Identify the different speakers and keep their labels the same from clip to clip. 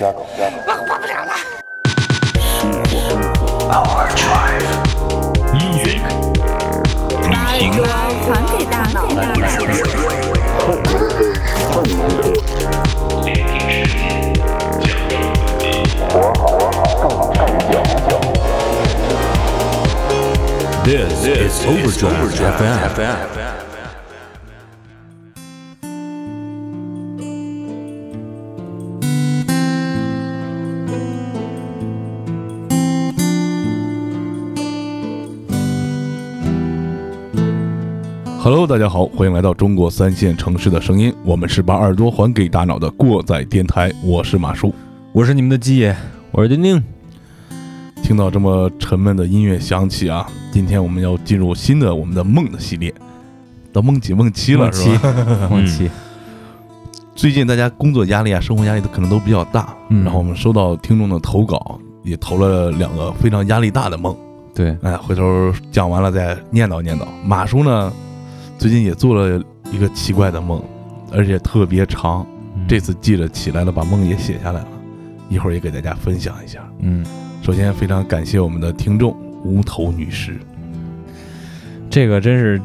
Speaker 1: 我活不了了。
Speaker 2: Power Drive，音乐把耳朵还给大脑。
Speaker 3: This is Overdrive FM.
Speaker 4: 哈喽，大家好，欢迎来到中国三线城市的声音，我们是把耳朵还给大脑的过载电台，我是马叔。
Speaker 5: 我是你们的鸡爷，
Speaker 3: 我是丁丁，
Speaker 4: 听到这么沉闷的音乐响起啊，今天我们要进入新的我们的梦的系列，到梦几梦七了是吧？
Speaker 5: 梦七，
Speaker 4: 最近大家工作压力啊，生活压力都可能都比较大，
Speaker 5: 嗯。
Speaker 4: 然后我们收到听众的投稿，也投了两个非常压力大的梦，
Speaker 5: 对，
Speaker 4: 哎，回头讲完了再念叨念叨。马叔呢，最近也做了一个奇怪的梦，而且特别长，这次记着起来了，把梦也写下来了，一会儿也给大家分享一下。
Speaker 5: 嗯，
Speaker 4: 首先非常感谢我们的听众无头女士，
Speaker 5: 这个真是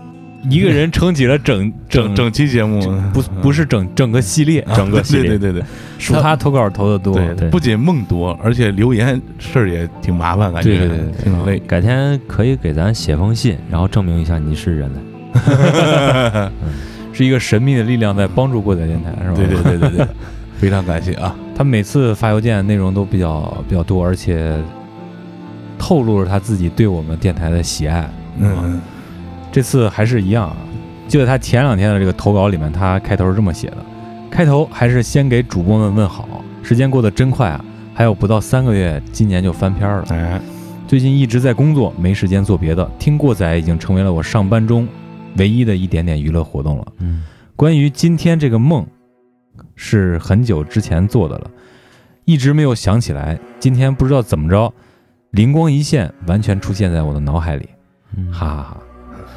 Speaker 5: 一个人撑起了整
Speaker 4: 整整期节目。
Speaker 5: 不不是整整个系列，
Speaker 4: 啊
Speaker 5: 整个系列，
Speaker 4: 对对对对。
Speaker 5: 数他投稿投的多，
Speaker 4: 对对，不仅梦多，而且留言事儿也挺麻烦，感觉
Speaker 5: 对对对对。
Speaker 4: 挺累。
Speaker 3: 改天可以给咱写封信，然后证明一下你是人。类。
Speaker 5: 是一个神秘的力量在帮助过载电台，是吧？
Speaker 4: 对对对对对，非常感谢啊！
Speaker 5: 他每次发邮件内容都比较比较多，而且透露了他自己对我们电台的喜爱。
Speaker 4: 嗯，
Speaker 5: 这次还是一样啊，就在他前两天的这个投稿里面，他开头是这么写的：开头还是先给主播们问好，时间过得真快啊，还有不到三个月，今年就翻篇了。
Speaker 4: 哎，
Speaker 5: 最近一直在工作，没时间做别的，听过载已经成为了我上班中唯一的一点点娱乐活动了。
Speaker 3: 嗯，
Speaker 5: 关于今天这个梦，是很久之前做的了，一直没有想起来。今天不知道怎么着，灵光一现，完全出现在我的脑海里，
Speaker 3: 嗯
Speaker 5: 哈哈哈。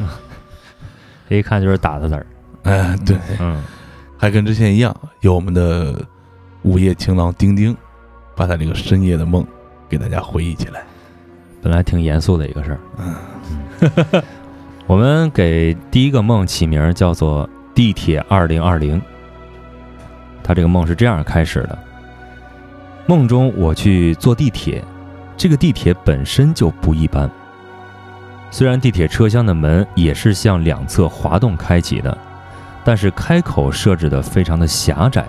Speaker 3: 这一看就是打的字儿。
Speaker 4: 哎，对，
Speaker 3: 嗯，
Speaker 4: 还跟之前一样，有我们的午夜情郎丁丁，把他这个深夜的梦给大家回忆起来。
Speaker 3: 本来挺严肃的一个事儿。
Speaker 4: 嗯，
Speaker 3: 我们给第一个梦起名叫做“地铁二零二零”。他这个梦是这样开始的：梦中我去坐地铁，这个地铁本身就不一般。虽然地铁车厢的门也是向两侧滑动开启的，但是开口设置的非常的狭窄，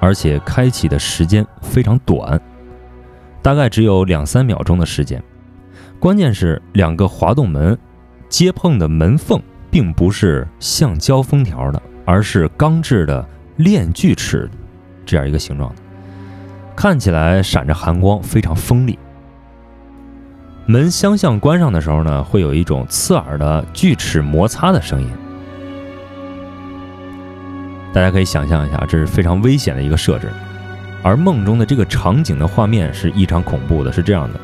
Speaker 3: 而且开启的时间非常短，大概只有两三秒钟的时间。关键是两个滑动门接碰的门缝并不是橡胶封条的，而是钢制的链锯齿这样一个形状的，看起来闪着寒光，非常锋利。门相向关上的时候呢，会有一种刺耳的锯齿摩擦的声音。大家可以想象一下，这是非常危险的一个设置。而梦中的这个场景的画面是异常恐怖的，是这样的：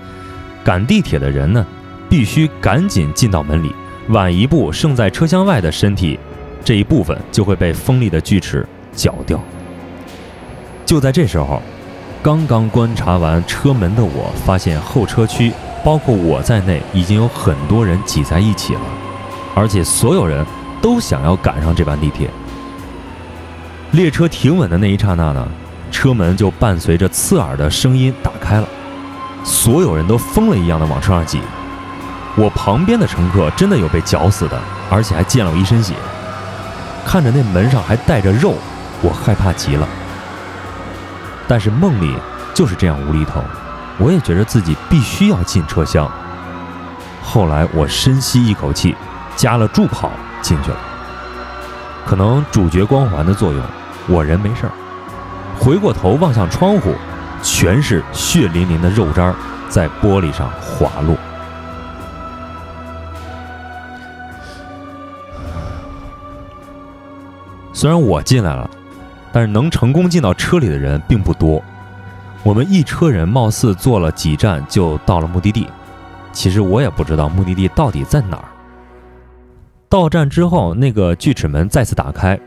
Speaker 3: 赶地铁的人呢，必须赶紧进到门里，晚一步，剩在车厢外的身体这一部分就会被锋利的锯齿绞掉。就在这时候，刚刚观察完车门的我，发现后车区包括我在内，已经有很多人挤在一起了，而且所有人都想要赶上这班地铁。列车停稳的那一刹那呢，车门就伴随着刺耳的声音打开了。所有人都疯了一样的往车上挤。我旁边的乘客真的有被绞死的，而且还溅了我一身血。看着那门上还带着肉，我害怕极了。但是梦里就是这样无厘头，我也觉得自己必须要进车厢。后来我深吸一口气，加了助跑进去了。可能主角光环的作用，我人没事儿。回过头望向窗户，全是血淋淋的肉渣在玻璃上滑落。虽然我进来了，但是能成功进到车里的人并不多。我们一车人貌似坐了几站就到了目的地，其实我也不知道目的地到底在哪儿。到站之后，那个锯齿门再次打开，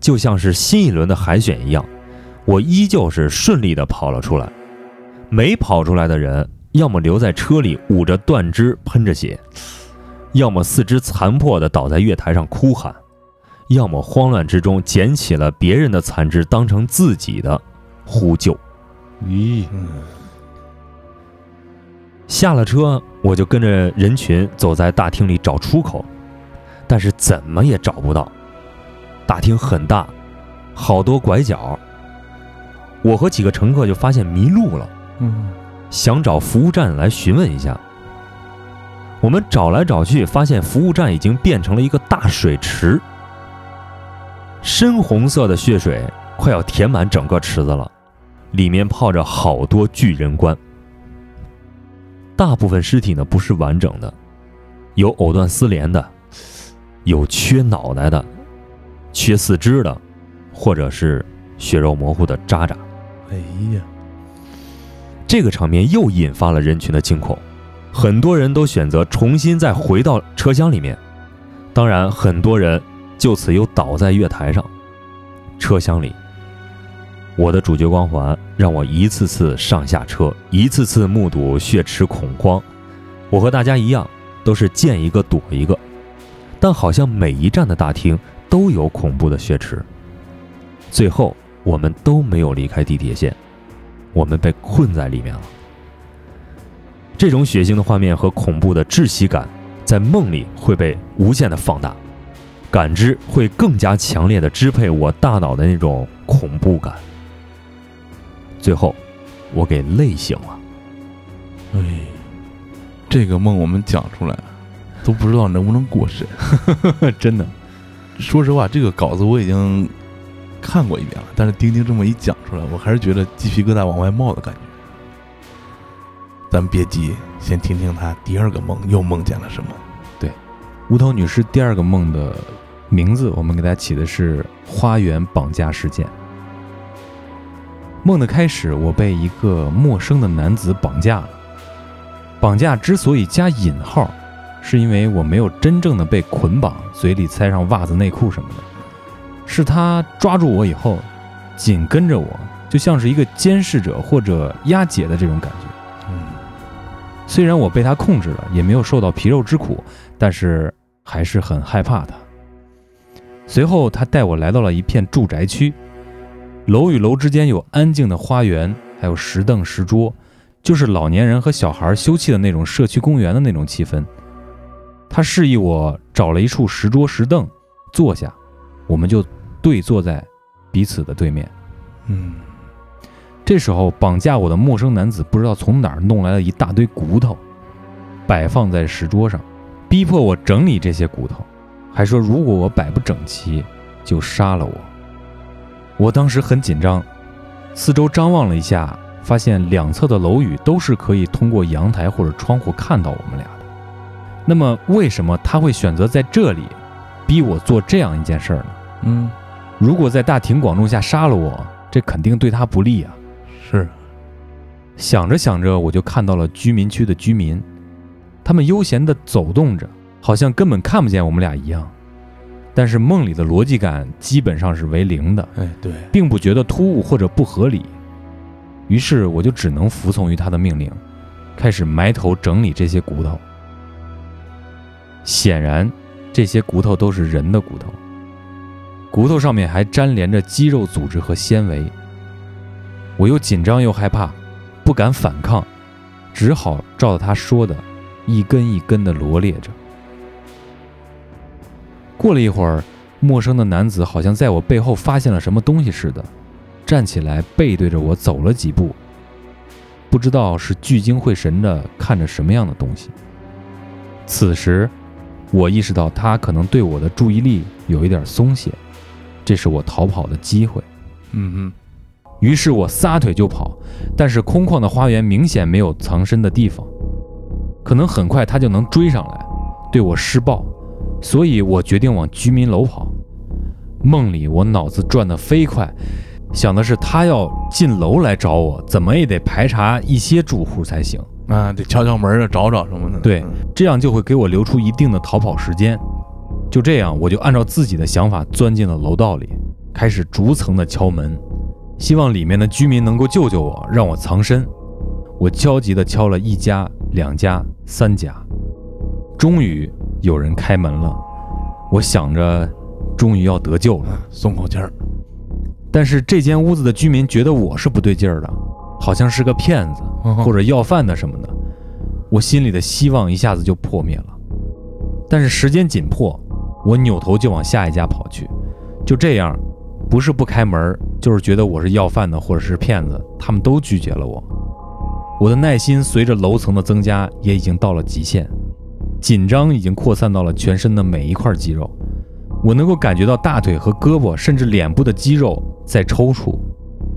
Speaker 3: 就像是新一轮的海选一样。我依旧是顺利的跑了出来。没跑出来的人，要么留在车里捂着断肢喷着血，要么四肢残破的倒在月台上哭喊，要么慌乱之中捡起了别人的残肢当成自己的呼救。
Speaker 5: 咦，
Speaker 4: 嗯
Speaker 3: 下了车，我就跟着人群走在大厅里找出口，但是怎么也找不到。大厅很大，好多拐角。我和几个乘客就发现迷路了，
Speaker 4: 嗯
Speaker 3: 想找服务站来询问一下。我们找来找去，发现服务站已经变成了一个大水池，深红色的血水快要填满整个池子了，里面泡着好多巨人棺。大部分尸体呢不是完整的，有藕断丝连的，有缺脑袋的，缺四肢的，或者是血肉模糊的渣渣。
Speaker 4: 哎呀，
Speaker 3: 这个场面又引发了人群的惊恐，很多人都选择重新再回到车厢里面，当然，很多人就此又倒在月台上。车厢里，我的主角光环让我一次次上下车，一次次目睹血池恐慌。我和大家一样，都是见一个躲一个，但好像每一站的大厅都有恐怖的血池。最后，我们都没有离开地铁线。我们被困在里面了。这种血腥的画面和恐怖的窒息感，在梦里会被无限的放大，感知会更加强烈的支配我大脑的那种恐怖感。最后，我给累醒了。
Speaker 4: 哎，这个梦我们讲出来，都不知道能不能过审。
Speaker 5: 真的，
Speaker 4: 说实话，这个稿子我已经看过一遍了，但是丁丁这么一讲出来，我还是觉得鸡皮疙瘩往外冒的感觉。咱们别急，先听听他第二个梦又梦见了什么。
Speaker 5: 对无头女士第二个梦的名字，我们给它起的是“花园绑架事件”。梦的开始，我被一个陌生的男子绑架了。绑架之所以加引号，是因为我没有真正的被捆绑，嘴里塞上袜子、内裤什么的，是他抓住我以后，紧跟着我，就像是一个监视者或者押解的这种感觉。
Speaker 4: 嗯，
Speaker 5: 虽然我被他控制了，也没有受到皮肉之苦，但是还是很害怕他。随后，他带我来到了一片住宅区，楼与楼之间有安静的花园，还有石凳石桌，就是老年人和小孩休憩的那种社区公园的那种气氛。他示意我找了一处石桌石凳坐下，我们就对坐在彼此的对面。
Speaker 4: 嗯，
Speaker 5: 这时候，绑架我的陌生男子不知道从哪儿弄来了一大堆骨头，摆放在石桌上，逼迫我整理这些骨头，还说如果我摆不整齐，就杀了我。我当时很紧张，四周张望了一下，发现两侧的楼宇都是可以通过阳台或者窗户看到我们俩的。那么，为什么他会选择在这里逼我做这样一件事儿呢？
Speaker 4: 嗯，
Speaker 5: 如果在大庭广众下杀了我，这肯定对他不利啊。
Speaker 4: 是，
Speaker 5: 想着想着，我就看到了居民区的居民，他们悠闲地走动着，好像根本看不见我们俩一样。但是梦里的逻辑感基本上是为零的，
Speaker 4: 哎，对，
Speaker 5: 并不觉得突兀或者不合理。于是我就只能服从于他的命令，开始埋头整理这些骨头。显然，这些骨头都是人的骨头，骨头上面还粘连着肌肉组织和纤维。我又紧张又害怕，不敢反抗，只好照着他说的，一根一根的罗列着。过了一会儿，陌生的男子好像在我背后发现了什么东西似的，站起来背对着我走了几步，不知道是聚精会神地看着什么样的东西。此时，我意识到他可能对我的注意力有一点松懈，这是我逃跑的机会。
Speaker 4: 嗯哼
Speaker 5: 于是我撒腿就跑，但是空旷的花园明显没有藏身的地方，可能很快他就能追上来，对我施暴，所以我决定往居民楼跑。梦里我脑子转得飞快，想的是他要进楼来找我，怎么也得排查一些住户才行，
Speaker 4: 啊，得敲敲门啊，找找什么的。
Speaker 5: 对
Speaker 4: 嗯
Speaker 5: 这样就会给我留出一定的逃跑时间。就这样，我就按照自己的想法钻进了楼道里，开始逐层的敲门。希望里面的居民能够救救我，让我藏身。我焦急地敲了一家、两家、三家，终于有人开门了。我想着，终于要得救了。
Speaker 4: 松口气儿，
Speaker 5: 但是这间屋子的居民觉得我是不对劲儿的，好像是个骗子或者要饭的什么的。我心里的希望一下子就破灭了。但是时间紧迫，我扭头就往下一家跑去。就这样，不是不开门，就是觉得我是要饭的或者是骗子，他们都拒绝了我。我的耐心随着楼层的增加，也已经到了极限，紧张已经扩散到了全身的每一块肌肉。我能够感觉到大腿和胳膊，甚至脸部的肌肉在抽搐。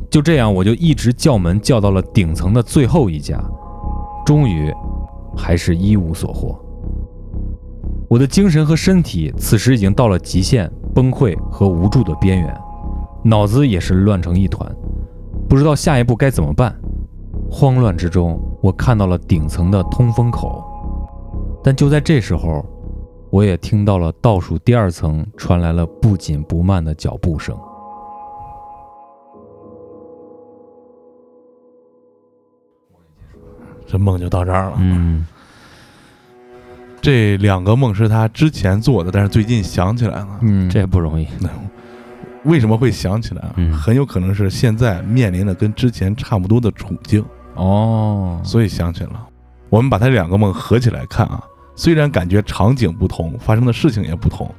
Speaker 5: 就这样，我就一直叫门叫到了顶层的最后一家，终于，还是一无所获。我的精神和身体此时已经到了极限，崩溃和无助的边缘，脑子也是乱成一团，不知道下一步该怎么办。慌乱之中，我看到了顶层的通风口，但就在这时候，我也听到了倒数第二层传来了不紧不慢的脚步声。
Speaker 4: 这梦就到这儿了。
Speaker 3: 嗯
Speaker 4: 这两个梦是他之前做的，但是最近想起来了。
Speaker 5: 嗯，
Speaker 3: 这不容易。
Speaker 4: 那为什么会想起来啊？
Speaker 3: 嗯
Speaker 4: 很有可能是现在面临的跟之前差不多的处境，
Speaker 5: 哦，
Speaker 4: 所以想起了。我们把他两个梦合起来看啊，虽然感觉场景不同，发生的事情也不同，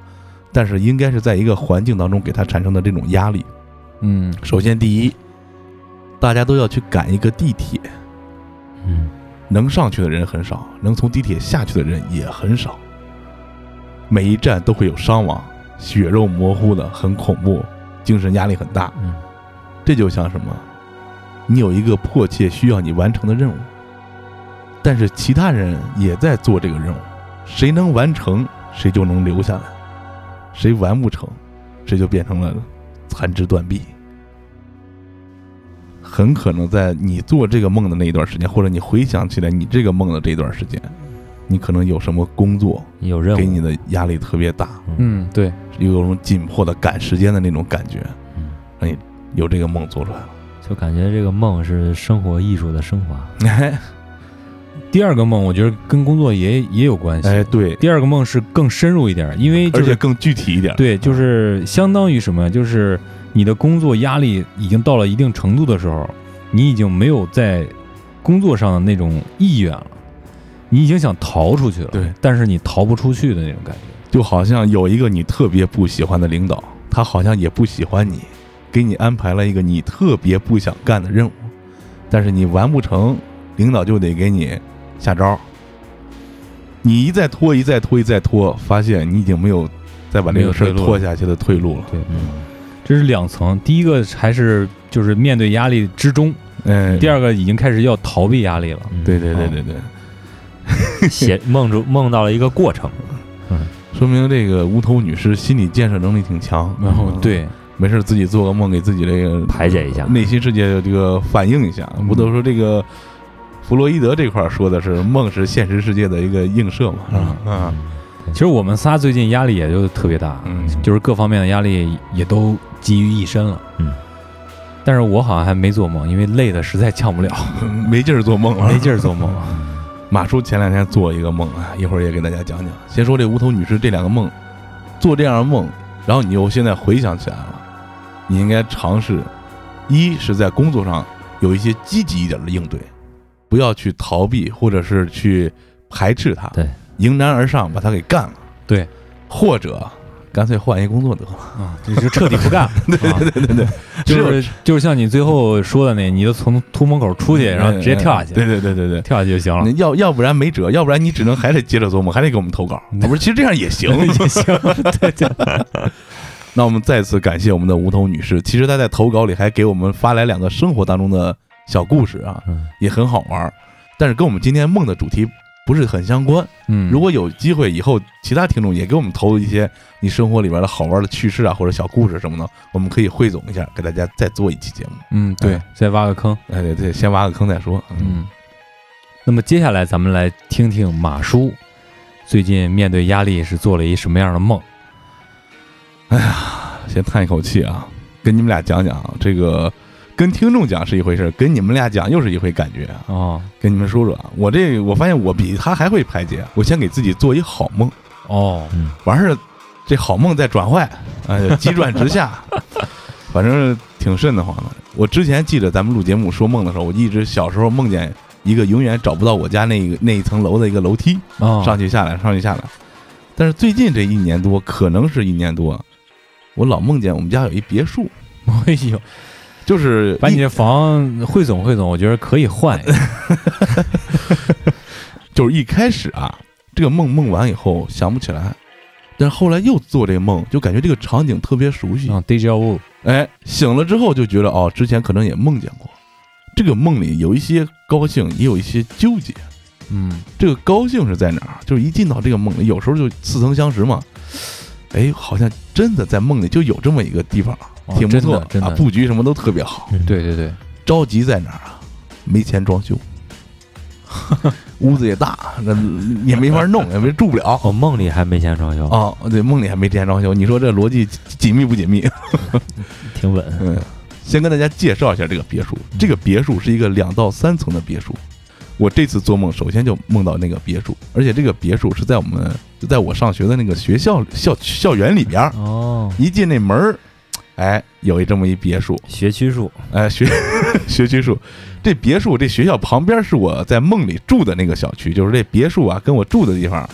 Speaker 4: 但是应该是在一个环境当中给他产生的这种压力。
Speaker 5: 嗯
Speaker 4: 首先，第一，大家都要去赶一个地铁，
Speaker 3: 嗯
Speaker 4: 能上去的人很少，能从地铁下去的人也很少。每一站都会有伤亡，血肉模糊的，很恐怖，精神压力很大。
Speaker 3: 嗯
Speaker 4: 这就像什么？你有一个迫切需要你完成的任务，但是其他人也在做这个任务，谁能完成，谁就能留下来；谁完不成，谁就变成了残肢断臂。很可能在你做这个梦的那一段时间，或者你回想起来你这个梦的这段时间，你可能有什么工作
Speaker 3: 有任务
Speaker 4: 给你的压力特别大，
Speaker 5: 嗯，对，
Speaker 4: 有种紧迫的赶时间的那种感觉，
Speaker 3: 嗯
Speaker 4: 让你有这个梦做出来了。
Speaker 3: 就感觉这个梦是生活艺术的升华。
Speaker 4: 哎
Speaker 5: 第二个梦我觉得跟工作也也有关系。
Speaker 4: 哎，对，
Speaker 5: 第二个梦是更深入一点，因为就是
Speaker 4: 而且更具体一点。
Speaker 5: 对，就是相当于什么？就是你的工作压力已经到了一定程度的时候，你已经没有在工作上的那种意愿了，你已经想逃出去了，
Speaker 4: 对，
Speaker 5: 但是你逃不出去的那种感觉。
Speaker 4: 就好像有一个你特别不喜欢的领导，他好像也不喜欢你，给你安排了一个你特别不想干的任务，但是你完不成，领导就得给你下招。你一再拖，一再拖，一再拖，发现你已经没有再把这个事儿拖下去的退路了。
Speaker 5: 对，
Speaker 3: 嗯
Speaker 5: 这是两层，第一个还是就是面对压力之中，
Speaker 4: 嗯，
Speaker 5: 第二个已经开始要逃避压力了。
Speaker 3: 嗯
Speaker 4: 对对对对对，
Speaker 3: 写梦中梦到了一个过程。
Speaker 4: 嗯说明这个无头女尸心理建设能力挺强。
Speaker 5: 然后
Speaker 4: 嗯，
Speaker 5: 对，
Speaker 4: 没事自己做个梦，给自己这个
Speaker 3: 排解一下
Speaker 4: 内心世界这个反映一下。
Speaker 5: 嗯
Speaker 4: 不都说这个弗洛伊德这块儿说的是梦是现实世界的一个映射嘛？是吧？啊，
Speaker 5: 其实我们仨最近压力也就特别大，
Speaker 4: 嗯
Speaker 5: 就是各方面的压力也都集于一身了。
Speaker 3: 嗯，
Speaker 5: 但是我好像还没做梦，因为累的实在呛不了，
Speaker 4: 没劲儿做梦了，
Speaker 5: 没劲儿做梦。
Speaker 4: 马叔前两天做一个梦啊，一会儿也给大家讲讲。先说这无头女士这两个梦，做这样的梦，然后你又现在回想起来了，你应该尝试，一是在工作上有一些积极一点的应对，不要去逃避或者是去排斥它，
Speaker 3: 对，
Speaker 4: 迎难而上把它给干了，
Speaker 5: 对，
Speaker 4: 或者干脆换一工作得了。
Speaker 5: 啊，这就彻底不干了。对对对对，就是就是像你最后说的那，你就从突门口出去，然后直接跳下去，
Speaker 4: 对对对对对。
Speaker 5: 跳下去就行了。
Speaker 4: 要要不然没辙，要不然你只能还得接着做梦，还得给我们投稿。啊不是，其实这样也行，
Speaker 5: 也行，对对，
Speaker 4: 那我们再次感谢我们的无头女士，其实她在投稿里还给我们发来两个生活当中的小故事啊，
Speaker 3: 嗯
Speaker 4: 也很好玩儿，但是跟我们今天梦的主题不是很相关。
Speaker 5: 嗯，
Speaker 4: 如果有机会以后，其他听众也给我们投一些你生活里边的好玩的趣事啊，或者小故事什么的，我们可以汇总一下，给大家再做一期节目。
Speaker 5: 嗯对，再挖个坑。
Speaker 4: 哎，对对，先挖个坑再说。嗯，
Speaker 5: 嗯，那么接下来咱们来听听马叔最近面对压力是做了一什么样的梦？
Speaker 4: 哎呀先叹一口气啊，跟你们俩讲讲啊这个跟听众讲是一回事，跟你们俩讲又是一回感觉啊。
Speaker 5: 哦
Speaker 4: 跟你们说说啊，我这我发现我比他还会排解。我先给自己做一好梦，
Speaker 5: 哦，
Speaker 4: 完事儿这好梦再转坏，哎，急转直下，反正挺瘆得慌的。我之前记得咱们录节目说梦的时候，我一直小时候梦见一个永远找不到我家那个那一层楼的一个楼梯，
Speaker 5: 哦，
Speaker 4: 上去下来，上去下来。但是最近这一年多，可能是一年多，我老梦见我们家有一别墅，
Speaker 5: 哎呦，
Speaker 4: 就是
Speaker 5: 把你这房汇总汇总，我觉得可以换。
Speaker 4: 就是一开始啊，这个梦梦完以后想不起来，但是后来又做这个梦，就感觉这个场景特别熟悉。
Speaker 5: 啊，deja vu，
Speaker 4: 哎，醒了之后就觉得哦，之前可能也梦见过。这个梦里有一些高兴，也有一些纠结。
Speaker 5: 嗯，
Speaker 4: 这个高兴是在哪儿？就是一进到这个梦里，有时候就似曾相识嘛。哎，好像真的在梦里就有这么一个地方，
Speaker 5: 哦
Speaker 4: 挺不错啊，
Speaker 5: 真的真的，
Speaker 4: 布局什么都特别好。
Speaker 3: 嗯
Speaker 5: 对对对，
Speaker 4: 着急在哪儿啊？没钱装修，屋子也大，那也没法弄，也没住不了。
Speaker 3: 哦，梦里还没钱装修，
Speaker 4: 哦，对，梦里还没钱装修，你说这逻辑紧密不紧密？
Speaker 3: 挺稳。
Speaker 4: 嗯，先跟大家介绍一下这个别墅。这个别墅是一个两到三层的别墅。我这次做梦，首先就梦到那个别墅，而且这个别墅是在我们就在我上学的那个学校校校园里边儿。
Speaker 3: 哦，
Speaker 4: 一进那门儿，哎，有一这么一别墅，
Speaker 3: 学区树，
Speaker 4: 哎，学 学区树。这别墅这学校旁边是我在梦里住的那个小区，就是这别墅啊，跟我住的地方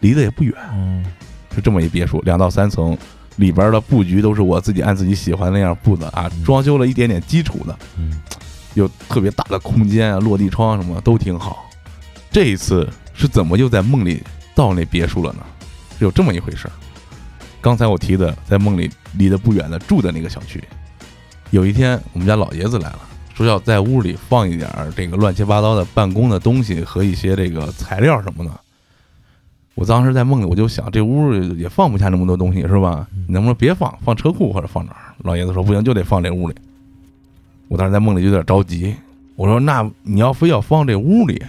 Speaker 4: 离得也不远。
Speaker 3: 嗯，
Speaker 4: 就这么一别墅，两到三层，里边的布局都是我自己按自己喜欢那样布的啊，
Speaker 3: 嗯
Speaker 4: 装修了一点点基础的，
Speaker 3: 嗯，
Speaker 4: 有特别大的空间啊，落地窗什么都挺好。这一次是怎么又在梦里到那别墅了呢？是有这么一回事儿。刚才我提的，在梦里离得不远的住的那个小区，有一天我们家老爷子来了，说要在屋里放一点这个乱七八糟的办公的东西和一些这个材料什么的。我当时在梦里我就想，这屋也放不下那么多东西，是吧？你能不能别放，放车库或者放哪儿？老爷子说不行，就得放这屋里。我当时在梦里有点着急，我说那你要非要放这屋里，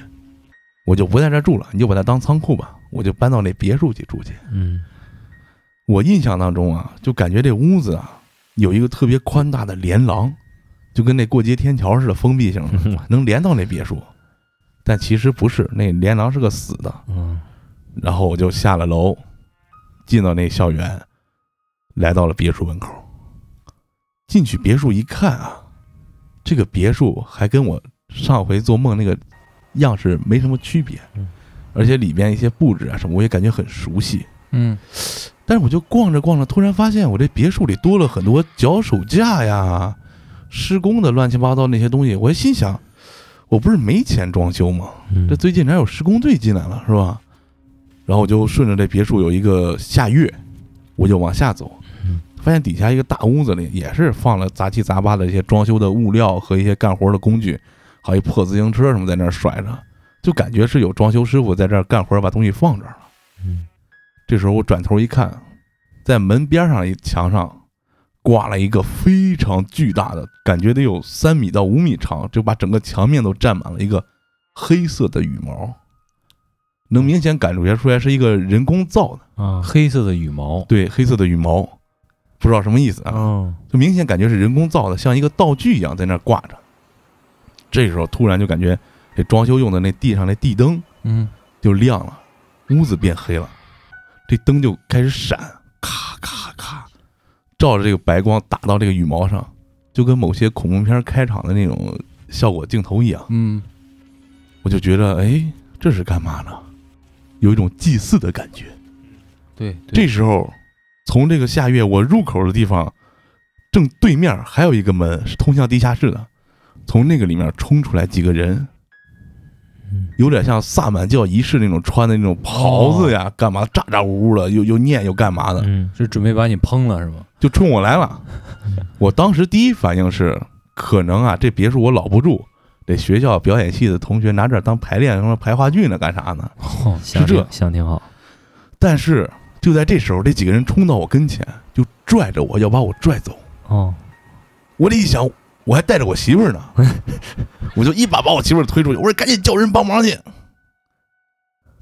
Speaker 4: 我就不在这住了，你就把它当仓库吧，我就搬到那别墅去住去。
Speaker 3: 嗯，
Speaker 4: 我印象当中啊，就感觉这屋子啊有一个特别宽大的连廊，就跟那过街天桥似的封闭性的，能连到那别墅。但其实不是，那连廊是个死的。
Speaker 3: 嗯，
Speaker 4: 然后我就下了楼，进到那校园，来到了别墅门口。进去别墅一看啊，这个别墅还跟我上回做梦那个样式没什么区别
Speaker 3: 嗯，
Speaker 4: 而且里边一些布置啊什么，我也感觉很熟悉。
Speaker 5: 嗯，
Speaker 4: 但是我就逛着逛着，突然发现我这别墅里多了很多脚手架呀、施工的乱七八糟那些东西。我心想，我不是没钱装修吗？
Speaker 3: 嗯
Speaker 4: 这最近哪有施工队进来了是吧？然后我就顺着这别墅有一个下跃，我就往下走
Speaker 3: 嗯，
Speaker 4: 发现底下一个大屋子里也是放了杂七杂八的一些装修的物料和一些干活的工具，还有一破自行车什么在那儿甩着，就感觉是有装修师傅在这儿干活，把东西放这儿了。
Speaker 3: 嗯
Speaker 4: 这时候我转头一看，在门边上一墙上挂了一个非常巨大的，感觉得有三米到五米长，就把整个墙面都占满了一个黑色的羽毛，能明显感觉出来是一个人工造的，
Speaker 3: 啊，
Speaker 5: 黑色的羽毛，
Speaker 4: 对，黑色的羽毛，不知道什么意思啊，
Speaker 3: 哦，
Speaker 4: 就明显感觉是人工造的，像一个道具一样在那儿挂着。这时候突然就感觉这装修用的那地上那地灯
Speaker 5: 嗯，
Speaker 4: 就亮了，屋子变黑了，这灯就开始闪，咔咔咔，照着这个白光打到这个羽毛上，就跟某些恐怖片开场的那种效果镜头一样。
Speaker 5: 嗯，
Speaker 4: 我就觉得，哎，这是干嘛呢？有一种祭祀的感觉。
Speaker 5: 对，
Speaker 4: 这时候，从这个下月我入口的地方，正对面还有一个门是通向地下室的，从那个里面冲出来几个人，
Speaker 3: 嗯
Speaker 4: 有点像萨满教仪式那种穿的那种袍子呀，干嘛咋咋呼呼的，又又念又干嘛的，
Speaker 3: 嗯
Speaker 5: 是准备把你烹了是吗？
Speaker 4: 就冲我来了。我当时第一反应是，可能啊，这别墅我老不住，这学校表演系的同学拿这当排练什么排话剧呢，干啥呢？
Speaker 5: 哦，
Speaker 3: 想
Speaker 4: 这
Speaker 3: 想挺好，
Speaker 4: 但是就在这时候，这几个人冲到我跟前，就拽着我要把我拽走。
Speaker 3: 哦，
Speaker 4: 我这一想，我还带着我媳妇儿呢，我就一把把我媳妇儿推出去，我说赶紧叫人帮忙去。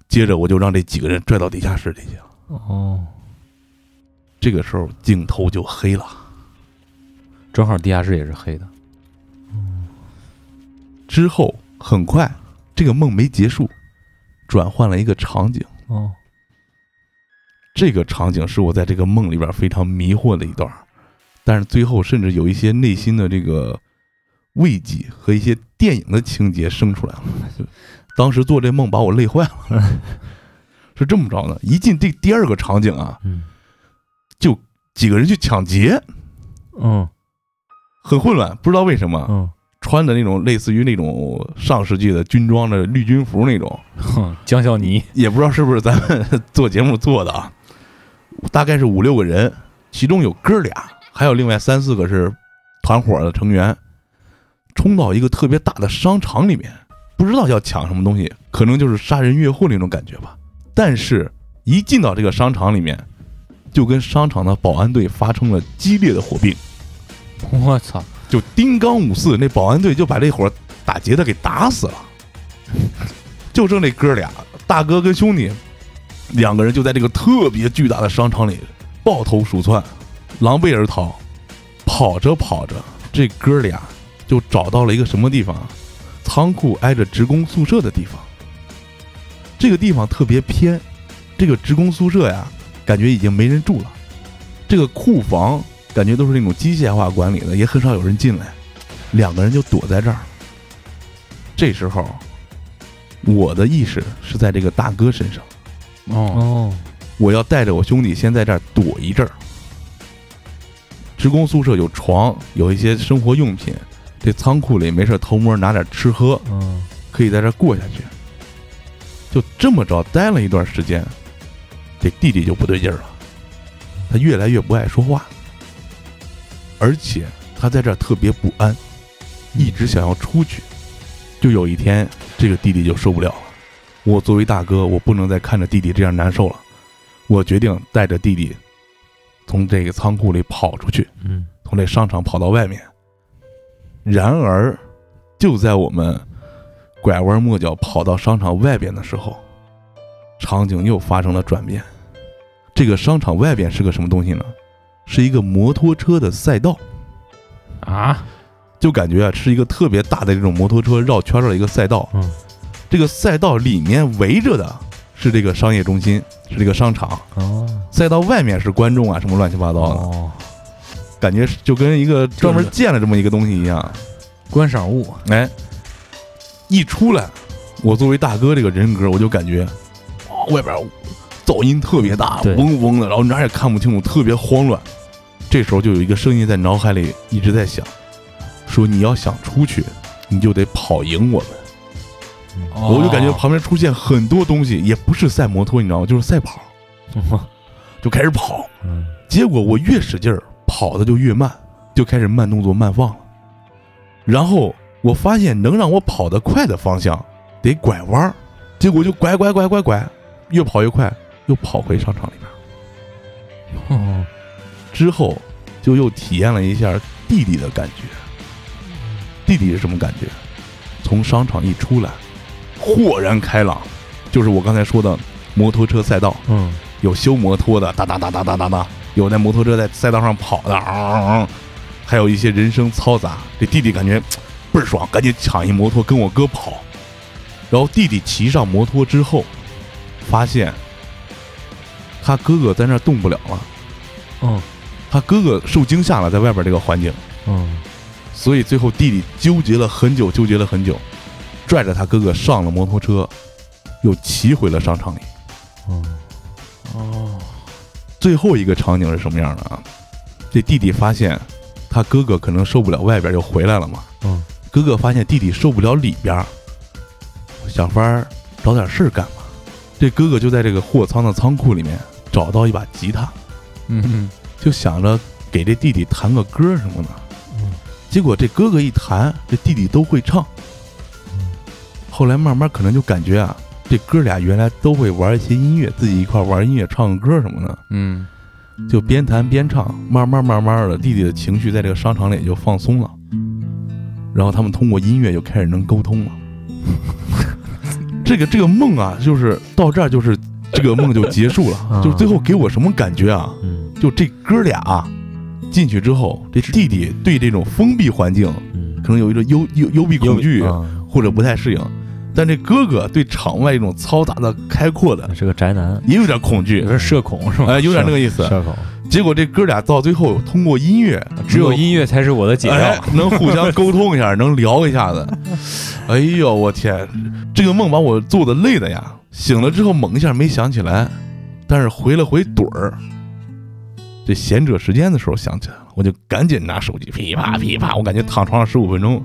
Speaker 4: 接着我就让这几个人拽到地下室里去了。
Speaker 3: 哦，
Speaker 4: 这个时候镜头就黑了，
Speaker 5: 正好地下室也是黑的，
Speaker 4: 之后很快这个梦没结束，转换了一个场景。
Speaker 3: 哦，
Speaker 4: 这个场景是我在这个梦里边非常迷惑的一段儿，但是最后甚至有一些内心的这个慰藉和一些电影的情节生出来了。当时做这梦把我累坏了，是这么着的。一进这第二个场景啊，
Speaker 3: 嗯。
Speaker 4: 就几个人去抢劫，
Speaker 3: 嗯。
Speaker 4: 很混乱，不知道为什么。
Speaker 3: 嗯，
Speaker 4: 穿的那种类似于那种上世纪的军装的绿军服那种，
Speaker 5: 哼，江小尼，
Speaker 4: 也不知道是不是咱们做节目做的啊，大概是五六个人，其中有哥俩，还有另外三四个是团伙的成员，冲到一个特别大的商场里面，不知道要抢什么东西，可能就是杀人越货那种感觉吧。但是，一进到这个商场里面，就跟商场的保安队发生了激烈的火并，
Speaker 5: 我操，
Speaker 4: 就丁刚五四那保安队就把这伙打劫的给打死了，就剩这哥俩，大哥跟兄弟两个人就在这个特别巨大的商场里抱头鼠窜，狼狈而逃。跑着跑着，这哥俩就找到了一个什么地方啊？仓库挨着职工宿舍的地方。这个地方特别偏，这个职工宿舍呀，感觉已经没人住了。这个库房感觉都是那种机械化管理的，也很少有人进来。两个人就躲在这儿。这时候，我的意识是在这个大哥身上，
Speaker 5: 哦，
Speaker 3: 哦，
Speaker 4: 我要带着我兄弟先在这儿躲一阵儿。职工宿舍有床，有一些生活用品，这仓库里没事偷摸拿点吃喝，
Speaker 3: 嗯
Speaker 4: 可以在这过下去。就这么着待了一段时间，这弟弟就不对劲儿了，他越来越不爱说话，而且他在这特别不安，一直想要出去。就有一天，这个弟弟就受不了了。我作为大哥，我不能再看着弟弟这样难受了，我决定带着弟弟从这个仓库里跑出去。
Speaker 3: 嗯
Speaker 4: 从这商场跑到外面。然而，就在我们拐弯抹角跑到商场外边的时候，场景又发生了转变。这个商场外边是个什么东西呢？是一个摩托车的赛道，
Speaker 5: 啊，
Speaker 4: 就感觉啊是一个特别大的这种摩托车绕圈儿的一个赛道。
Speaker 3: 嗯，
Speaker 4: 这个赛道里面围着的是这个商业中心，是这个商场。
Speaker 3: 哦
Speaker 4: 赛道外面是观众啊，什么乱七八糟的，
Speaker 3: 哦，
Speaker 4: 感觉就跟一个专门建了这么一个东西一样。
Speaker 5: 观赏物，
Speaker 4: 哎，一出来，我作为大哥这个人格，我就感觉，哇外边噪音特别大，
Speaker 3: 对
Speaker 4: 嗡嗡的，然后哪儿也看不清楚，特别慌乱。这时候就有一个声音在脑海里一直在响，说你要想出去，你就得跑赢我们。我就感觉旁边出现很多东西，也不是赛摩托，你知道吗？就是赛跑，就开始跑。
Speaker 3: 嗯
Speaker 4: 结果我越使劲儿，跑的就越慢，就开始慢动作慢放了。然后我发现能让我跑得快的方向得拐弯儿，结果就拐拐拐拐拐，越跑越快，又跑回商场里边儿。
Speaker 5: 哦，
Speaker 4: 之后就又体验了一下弟弟的感觉。弟弟是什么感觉？从商场一出来，豁然开朗，就是我刚才说的摩托车赛道，
Speaker 3: 嗯
Speaker 4: 有修摩托的，哒哒哒哒哒哒哒，有那摩托车在赛道上跑的，嗷嗷嗷还有一些人声嘈杂。这弟弟感觉倍儿爽，赶紧抢一摩托跟我哥跑。然后弟弟骑上摩托之后，发现他哥哥在那儿动不了了，
Speaker 3: 嗯
Speaker 4: 他哥哥受惊吓了，在外边这个环境，
Speaker 3: 嗯
Speaker 4: 所以最后弟弟纠结了很久，纠结了很久，拽着他哥哥上了摩托车，又骑回了商场里。
Speaker 3: 哦
Speaker 5: 哦，
Speaker 4: 最后一个场景是什么样的啊？这弟弟发现他哥哥可能受不了外边，又回来了嘛。
Speaker 3: 嗯，
Speaker 4: 哥哥发现弟弟受不了里边，想法儿找点事儿干嘛。这哥哥就在这个货仓的仓库里面找到一把吉他，
Speaker 5: 嗯
Speaker 4: 就想着给这弟弟弹个歌什么的。
Speaker 3: 嗯
Speaker 4: 结果这哥哥一弹，这弟弟都会唱。后来慢慢可能就感觉啊，这哥俩原来都会玩一些音乐，自己一块玩音乐、唱个歌什么的。
Speaker 5: 嗯
Speaker 4: 就边弹边唱，慢慢慢慢的，弟弟的情绪在这个商场里就放松了，然后他们通过音乐就开始能沟通了。这个这个梦啊，就是到这儿就是这个梦就结束了，
Speaker 3: 啊
Speaker 4: 就是最后给我什么感觉啊？
Speaker 3: 嗯
Speaker 4: 就这哥俩啊进去之后，这弟弟对这种封闭环境
Speaker 3: 嗯，
Speaker 4: 可能有一种幽幽幽闭恐惧，
Speaker 3: 啊
Speaker 4: 或者不太适应，但这哥哥对场外一种嘈杂的、开阔的
Speaker 3: 是个宅男，
Speaker 4: 也有点恐惧
Speaker 5: 有，点社恐是吧？
Speaker 4: 哎，有点那个意思。
Speaker 5: 社恐，
Speaker 4: 结果这哥俩到最后通过音乐，
Speaker 5: 只有音乐才是我的解
Speaker 4: 哎
Speaker 5: 药。，
Speaker 4: 能互相沟通一下，能聊一下子。哎呦，我天，这个梦把我做的累的呀！醒了之后猛一下没想起来，但是回了回盹儿。这闲者时间的时候想起来了，我就赶紧拿手机噼啪噼啪，我感觉躺床上十五分钟，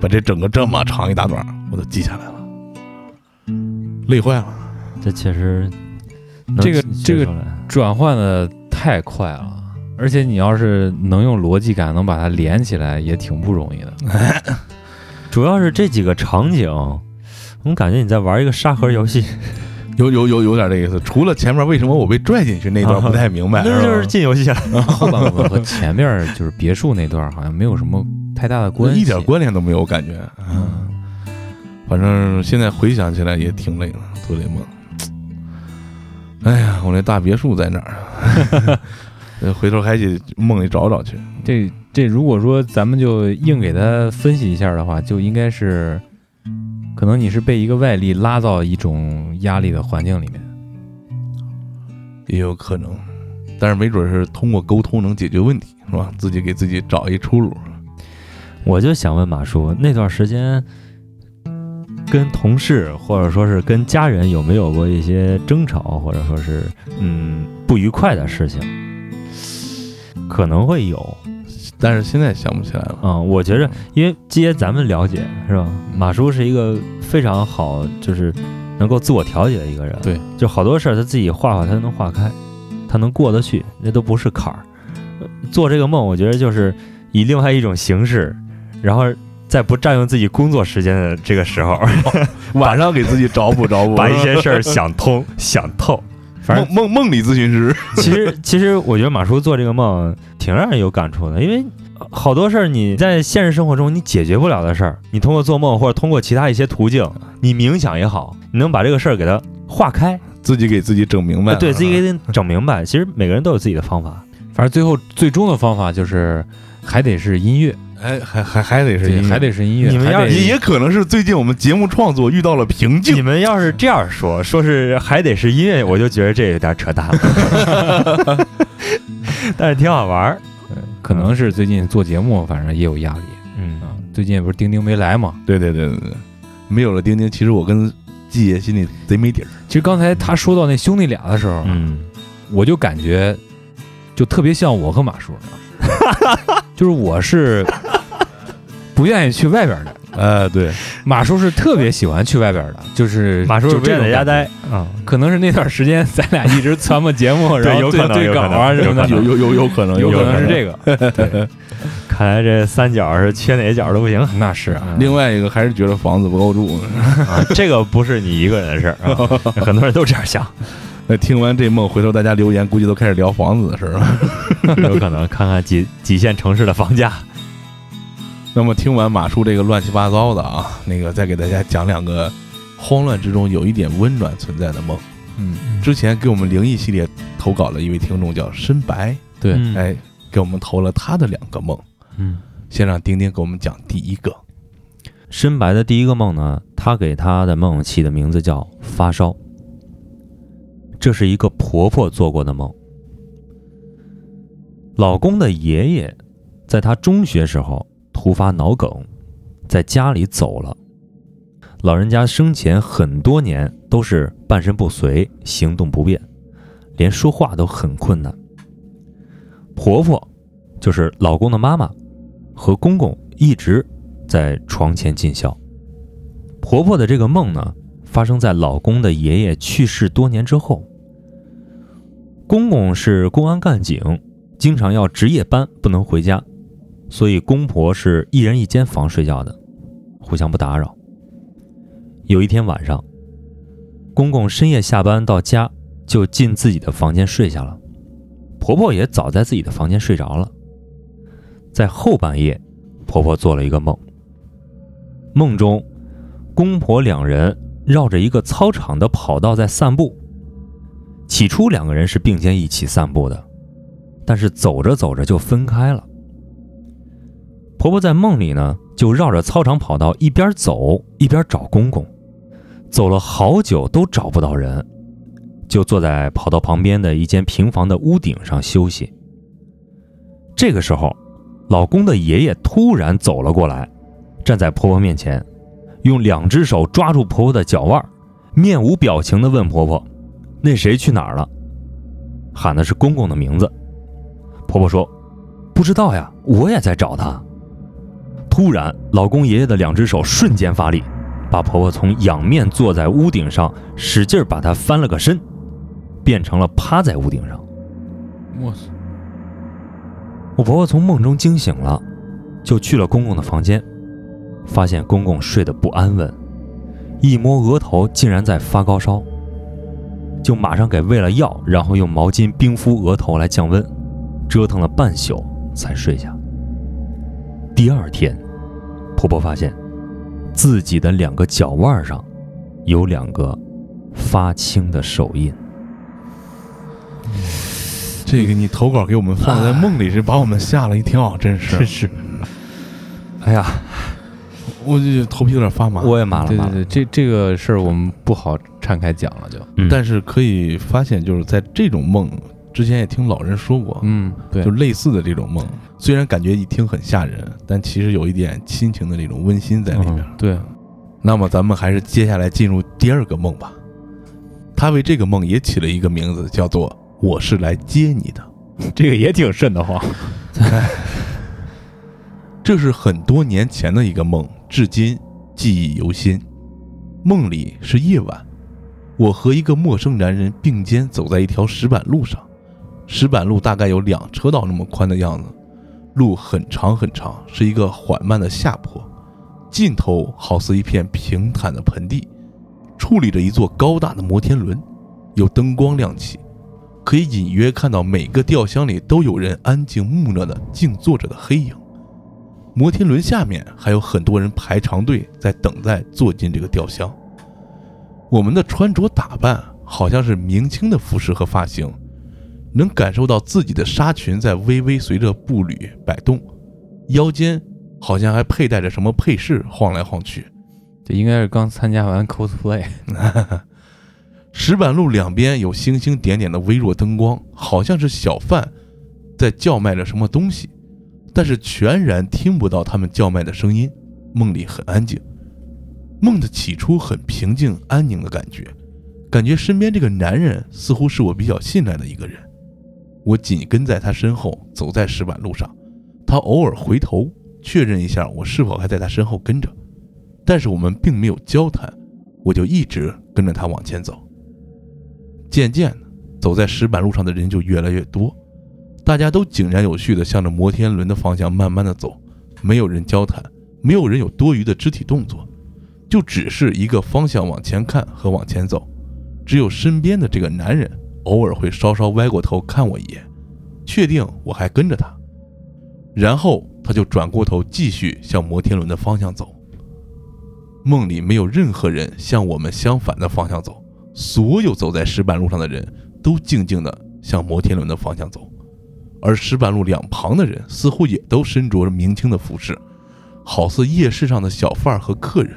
Speaker 4: 把这整个这么长一大段我都记下来了，累坏了。
Speaker 3: 这确实
Speaker 5: 这个这个转换的太快了，而且你要是能用逻辑感能把它连起来，也挺不容易的。
Speaker 3: 主要是这几个场景，我感觉你在玩一个沙盒游戏，
Speaker 4: 有有有有点这意思，除了前面为什么我被拽进去那段不太明白，
Speaker 3: 那就是进游戏了。
Speaker 5: 后半部分和前面就是别墅那段好像没有什么太大的关系，
Speaker 4: 一点关联都没有，我感觉。
Speaker 5: 嗯，
Speaker 4: 反正现在回想起来也挺累的，做这梦。哎呀，我那大别墅在哪儿 回头还得梦里找找去。
Speaker 5: 这这如果说咱们就硬给他分析一下的话，就应该是，可能你是被一个外力拉到一种压力的环境里面。
Speaker 4: 也有可能，但是没准是通过沟通能解决问题，是吧？自己给自己找一出路。
Speaker 3: 我就想问马叔，那段时间跟同事或者说是跟家人有没有过一些争吵，或者说是嗯不愉快的事情？可能会有
Speaker 4: 但是现在想不起来了。
Speaker 3: 啊、我觉着，因为既然咱们了解是吧，马叔是一个非常好，就是能够自我调节的一个人。
Speaker 5: 对，
Speaker 3: 就好多事儿他自己化化，他能化开，他能过得去，那都不是坎儿。呃做这个梦，我觉得就是以另外一种形式，然后在不占用自己工作时间的这个时候，
Speaker 4: 晚上给自己找补找补，
Speaker 3: 把一些事儿想通、想透。反正
Speaker 4: 梦梦梦里咨询师。
Speaker 3: 其实，其实我觉得马叔做这个梦挺让人有感触的，因为好多事儿你在现实生活中你解决不了的事儿，你通过做梦或者通过其他一些途径，你冥想也好，你能把这个事儿给它化开，
Speaker 4: 自己给自己整明白，
Speaker 3: 呃对自己给它整明白。其实每个人都有自己的方法。
Speaker 5: 反正最后最终的方法就是还得是音乐，
Speaker 4: 哎，还还还得是，音乐
Speaker 5: 还得是音乐。
Speaker 3: 你们要
Speaker 4: 也也可能是最近我们节目创作遇到了瓶颈你。
Speaker 3: 们要是这样说，说是还得是音乐，我就觉得这有点扯淡了。但是挺好玩儿。
Speaker 5: 可能是最近做节目，反正也有压力
Speaker 3: 嗯
Speaker 5: 啊。最近不是丁丁没来嘛？
Speaker 4: 对对对对对，没有了丁丁，其实我跟季爷心里贼没底儿。
Speaker 5: 其实刚才他说到那兄弟俩的时候，
Speaker 3: 嗯，
Speaker 5: 我就感觉就特别像我和马叔，就是我是不愿意去外边的，
Speaker 4: 呃，对，
Speaker 5: 马叔是特别喜欢去外边的，就是
Speaker 3: 马叔
Speaker 5: 就是这
Speaker 3: 不愿在家待。啊。
Speaker 5: 可能是那段时间咱俩一直传播节目，然后
Speaker 3: 有
Speaker 5: 对对稿
Speaker 3: 可能有可能
Speaker 5: 啊什么的，
Speaker 4: 有有有有可能，
Speaker 5: 有可能是。这个，对，
Speaker 3: 看来这三角是缺哪角都不行。
Speaker 5: 那是啊，
Speaker 4: 另外一个还是觉得房子不够住。
Speaker 3: 啊，这个不是你一个人的事儿啊，很多人都这样想，
Speaker 4: 那听完这梦，回头大家留言，估计都开始聊房子的事儿了。
Speaker 3: 有可能看看几几线城市的房价。
Speaker 4: 那么听完马叔这个乱七八糟的啊，那个再给大家讲两个慌乱之中有一点温暖存在的梦。
Speaker 5: 嗯，
Speaker 4: 之前给我们灵异系列投稿了一位听众叫深白，
Speaker 5: 对，
Speaker 3: 嗯
Speaker 4: 哎，给我们投了他的两个梦。
Speaker 3: 嗯，
Speaker 4: 先让丁丁给我们讲第一个。
Speaker 3: 深白的第一个梦呢，他给他的梦起的名字叫发烧。这是一个婆婆做过的梦。老公的爷爷在他中学时候突发脑梗，在家里走了。老人家生前很多年都是半身不遂，行动不便，连说话都很困难。婆婆就是老公的妈妈，和公公一直在床前尽孝。婆婆的这个梦呢，发生在老公的爷爷去世多年之后。公公是公安干警，经常要值夜班，不能回家，所以公婆是一人一间房睡觉的，互相不打扰。有一天晚上，公公深夜下班到家，就进自己的房间睡下了，婆婆也早在自己的房间睡着了。在后半夜，婆婆做了一个梦，梦中公婆两人绕着一个操场的跑道在散步。起初两个人是并肩一起散步的，但是走着走着就分开了。婆婆在梦里呢，就绕着操场跑道一边走一边找公公，走了好久都找不到人，就坐在跑道旁边的一间平房的屋顶上休息。这个时候，老公的爷爷突然走了过来，站在婆婆面前，用两只手抓住婆婆的脚腕，面无表情地问婆婆：“那谁去哪儿了？”喊的是公公的名字。婆婆说：“不知道呀，我也在找他。”突然，老公爷爷的两只手瞬间发力，把婆婆从仰面坐在屋顶上，使劲把她翻了个身，变成了趴在屋顶上。
Speaker 5: 我操！
Speaker 3: 我婆婆从梦中惊醒了，就去了公公的房间，发现公公睡得不安稳，一摸额头竟然在发高烧，就马上给喂了药，然后用毛巾冰敷额头来降温，折腾了半宿才睡下。第二天，婆婆发现自己的两个脚腕上有两个发青的手印。
Speaker 4: 这个你投稿给我们放在梦里，是把我们吓了一跳，真是。
Speaker 3: 真是，哎呀，
Speaker 4: 我就头皮有点发麻。
Speaker 3: 我也麻了。
Speaker 5: 对对对，这这个事儿我们不好敞开讲了，就
Speaker 3: 嗯
Speaker 4: 但是可以发现，就是在这种梦之前也听老人说过，
Speaker 5: 嗯，对
Speaker 4: 就，类似的这种梦，虽然感觉一听很吓人，但其实有一点亲情的那种温馨在里面。
Speaker 5: 嗯对，
Speaker 4: 那么咱们还是接下来进入第二个梦吧。他为这个梦也起了一个名字，叫做“我是来接你的
Speaker 5: 这个也挺瘆得慌。”。
Speaker 4: 这是很多年前的一个梦，至今记忆犹新。梦里是夜晚，我和一个陌生男人并肩走在一条石板路上，石板路大概有两车道那么宽的样子，路很长很长，是一个缓慢的下坡，尽头好似一片平坦的盆地，矗立着一座高大的摩天轮，有灯光亮起，可以隐约看到每个吊箱里都有人安静木讷的静坐着的黑影。摩天轮下面还有很多人排长队在等待坐进这个吊箱。我们的穿着打扮好像是明清的服饰和发型，能感受到自己的纱裙在微微随着步履摆动，腰间好像还佩戴着什么配饰晃来晃去。
Speaker 5: 这应该是刚参加完 cosplay。
Speaker 4: 石板路两边有星星点点的微弱灯光，好像是小贩在叫卖着什么东西，但是全然听不到他们叫卖的声音。梦里很安静，梦的起初很平静安宁的感觉，感觉身边这个男人似乎是我比较信赖的一个人。我紧跟在他身后走在石板路上，他偶尔回头确认一下我是否还在他身后跟着，但是我们并没有交谈，我就一直跟着他往前走。渐渐的，走在石板路上的人就越来越多，大家都井然有序地向着摩天轮的方向慢慢地走，没有人交谈，没有人有多余的肢体动作，就只是一个方向往前看和往前走。只有身边的这个男人偶尔会稍稍歪过头看我一眼，确定我还跟着他，然后他就转过头继续向摩天轮的方向走。梦里没有任何人向我们相反的方向走。所有走在石板路上的人都静静地向摩天轮的方向走，而石板路两旁的人似乎也都身着着明清的服饰，好似夜市上的小贩和客人。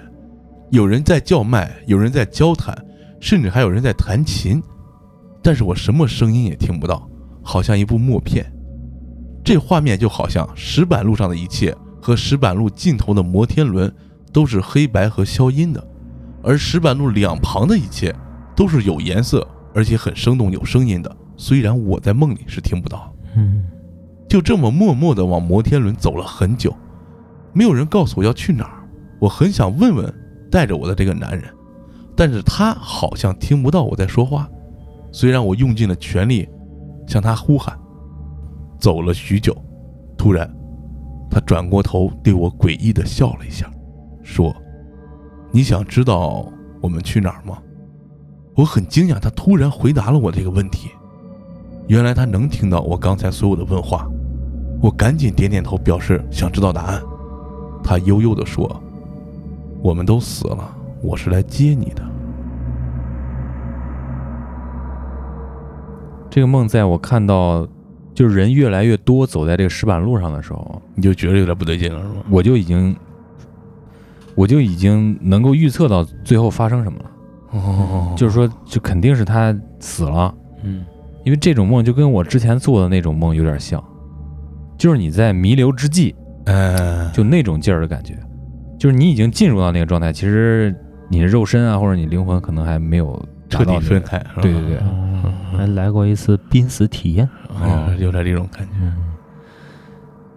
Speaker 4: 有人在叫卖，有人在交谈，甚至还有人在弹琴，但是我什么声音也听不到，好像一部默片。这画面就好像石板路上的一切和石板路尽头的摩天轮都是黑白和消音的，而石板路两旁的一切。都是有颜色，而且很生动、有声音的。虽然我在梦里是听不到，
Speaker 3: 嗯，
Speaker 4: 就这么默默地往摩天轮走了很久，没有人告诉我要去哪儿。我很想问问带着我的这个男人，但是他好像听不到我在说话。虽然我用尽了全力向他呼喊，走了许久，突然，他转过头对我诡异地笑了一下，说：“你想知道我们去哪儿吗？”我很惊讶，他突然回答了我这个问题。原来他能听到我刚才所有的问话，我赶紧点点头，表示想知道答案。他悠悠地说：“我们都死了，我是来接你的。
Speaker 5: 这个梦在我看到就是人越来越多走在这个石板路上的时候，”
Speaker 4: 你就觉得有点不对劲了，是吗？
Speaker 5: 我就已经我就已经能够预测到最后发生什么了。
Speaker 4: 哦
Speaker 5: 就是说，就肯定是他死了，
Speaker 3: 嗯
Speaker 5: 因为这种梦就跟我之前做的那种梦有点像，就是你在弥留之际，
Speaker 4: 嗯，
Speaker 5: 就那种劲儿的感觉，就是你已经进入到那个状态，其实你的肉身啊或者你灵魂可能还没有达
Speaker 4: 彻底分开，是吧
Speaker 5: 对对对，
Speaker 3: 哦还来过一次濒死体验。
Speaker 4: 哎有点这种感觉。
Speaker 3: 嗯，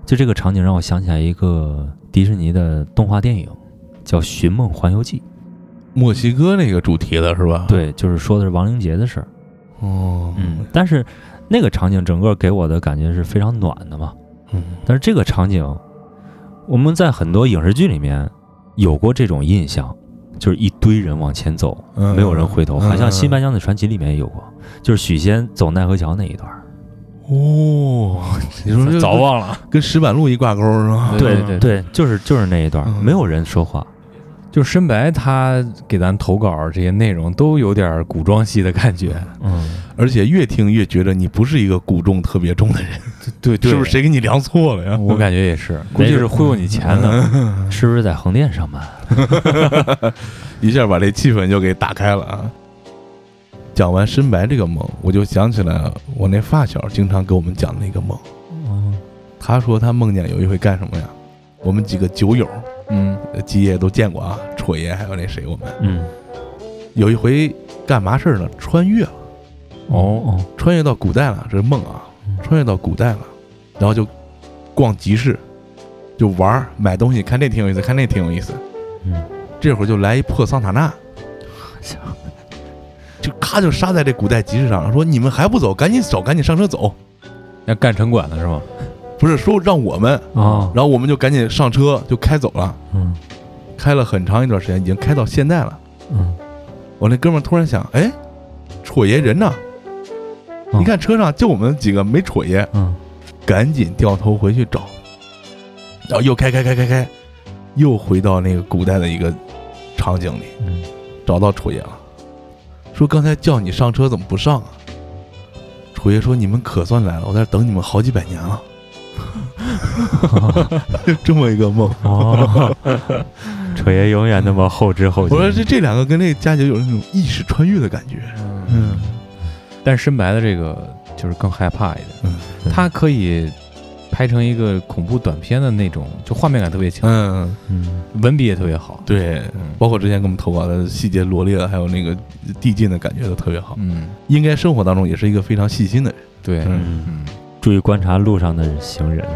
Speaker 3: 就这个场景让我想起来一个迪士尼的动画电影，叫《寻梦环游记
Speaker 4: 墨西哥那个主题的是吧？》。，
Speaker 3: 对，就是说的是亡灵节的事儿。
Speaker 4: 哦，
Speaker 3: 嗯，但是那个场景整个给我的感觉是非常暖的嘛。
Speaker 4: 嗯
Speaker 3: 但是这个场景，我们在很多影视剧里面有过这种印象，就是一堆人往前走，
Speaker 4: 嗯
Speaker 3: 没有人回头，
Speaker 4: 嗯
Speaker 3: 好像《新白娘子传奇》里面也有过，就是许仙走奈何桥那一段儿。
Speaker 4: 哦，你说
Speaker 5: 早忘了，
Speaker 4: 跟石板路一挂钩是吧？
Speaker 5: 对对对
Speaker 3: 对，就是就是那一段没有人说话。
Speaker 5: 就深白他给咱投稿这些内容都有点古装戏的感觉，
Speaker 3: 嗯，
Speaker 4: 而且越听越觉得你不是一个古重特别重的人，
Speaker 5: 对对
Speaker 4: 是不是？谁给你量错了呀？
Speaker 5: 我感觉也是，估计是忽悠你钱的。
Speaker 3: 是不是在横店上班？
Speaker 4: 一下把这气氛就给打开了啊！讲完深白这个梦，我就想起来我那发小经常给我们讲那个梦。
Speaker 3: 嗯
Speaker 4: 他说他梦见有一回干什么呀？我们几个酒友，
Speaker 5: 嗯
Speaker 4: 呃基爷都见过啊，戳爷还有那谁，我们
Speaker 3: 嗯，
Speaker 4: 有一回干嘛事儿呢？穿越了，
Speaker 5: 哦
Speaker 3: 哦，
Speaker 4: 穿越到古代了，这是梦啊
Speaker 3: 嗯，
Speaker 4: 穿越到古代了，然后就逛集市，就玩儿买东西，看这挺有意思，看那挺有意思。
Speaker 3: 嗯，
Speaker 4: 这会儿就来一破桑塔纳，就咔就杀在这古代集市上了，说你们还不走，赶紧走，赶紧上车走。
Speaker 5: 要干城管的是吗？
Speaker 4: 不是说让我们，
Speaker 3: 哦，
Speaker 4: 然后我们就赶紧上车就开走了，
Speaker 3: 嗯
Speaker 4: 开了很长一段时间，已经开到现在了。
Speaker 3: 嗯，
Speaker 4: 我那哥们突然想，哎，戳爷人呢？
Speaker 3: 哦
Speaker 4: 你看车上就我们几个没戳爷，
Speaker 3: 嗯
Speaker 4: 赶紧掉头回去找，然后又开开开开开，又回到那个古代的一个场景里，
Speaker 3: 嗯，
Speaker 4: 找到楚爷了，说刚才叫你上车怎么不上啊？楚爷说你们可算来了，我在这等你们好几百年了。这么一个梦，
Speaker 3: 哦，锤爷永远那么后知后觉。
Speaker 4: 我说这这两个跟那佳姐有那种意识穿越的感觉。
Speaker 5: 嗯，但是深白的这个就是更害怕一点，
Speaker 4: 嗯
Speaker 5: 它可以拍成一个恐怖短片的那种，就画面感特别强，
Speaker 4: 嗯，
Speaker 3: 嗯
Speaker 5: 文笔也特别好。
Speaker 4: 对，
Speaker 5: 嗯
Speaker 4: 包括之前给我们投稿的细节罗列，还有那个递进的感觉都特别好。
Speaker 5: 嗯，
Speaker 4: 应该生活当中也是一个非常细心的人。
Speaker 5: 对，
Speaker 4: 嗯
Speaker 5: 嗯，
Speaker 3: 注意观察路上的行人。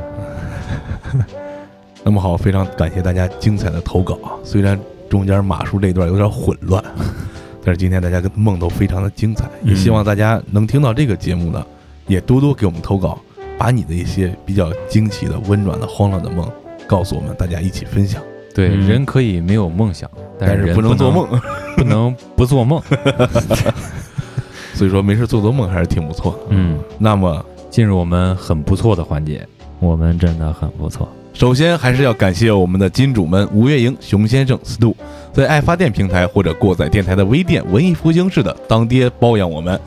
Speaker 4: 那么好，非常感谢大家精彩的投稿啊！虽然中间马叔这段有点混乱，但是今天大家的梦都非常的精彩，也希望大家能听到这个节目呢，也多多给我们投稿，把你的一些比较惊奇的、温暖的、慌乱的梦告诉我们，大家一起分享。
Speaker 5: 对，
Speaker 3: 嗯
Speaker 5: 人可以没有梦想，
Speaker 4: 但是
Speaker 5: 不
Speaker 4: 能做梦，
Speaker 5: 不能不做梦。
Speaker 4: 所以说没事做做梦还是挺不错的。
Speaker 3: 嗯，
Speaker 4: 那么
Speaker 5: 进入我们很不错的环节，
Speaker 3: 我们真的很不错。
Speaker 4: 首先还是要感谢我们的金主们吴月莹、熊先生、司徒，在爱发电平台或者过载电台的微店文艺复兴式的当爹包养我们。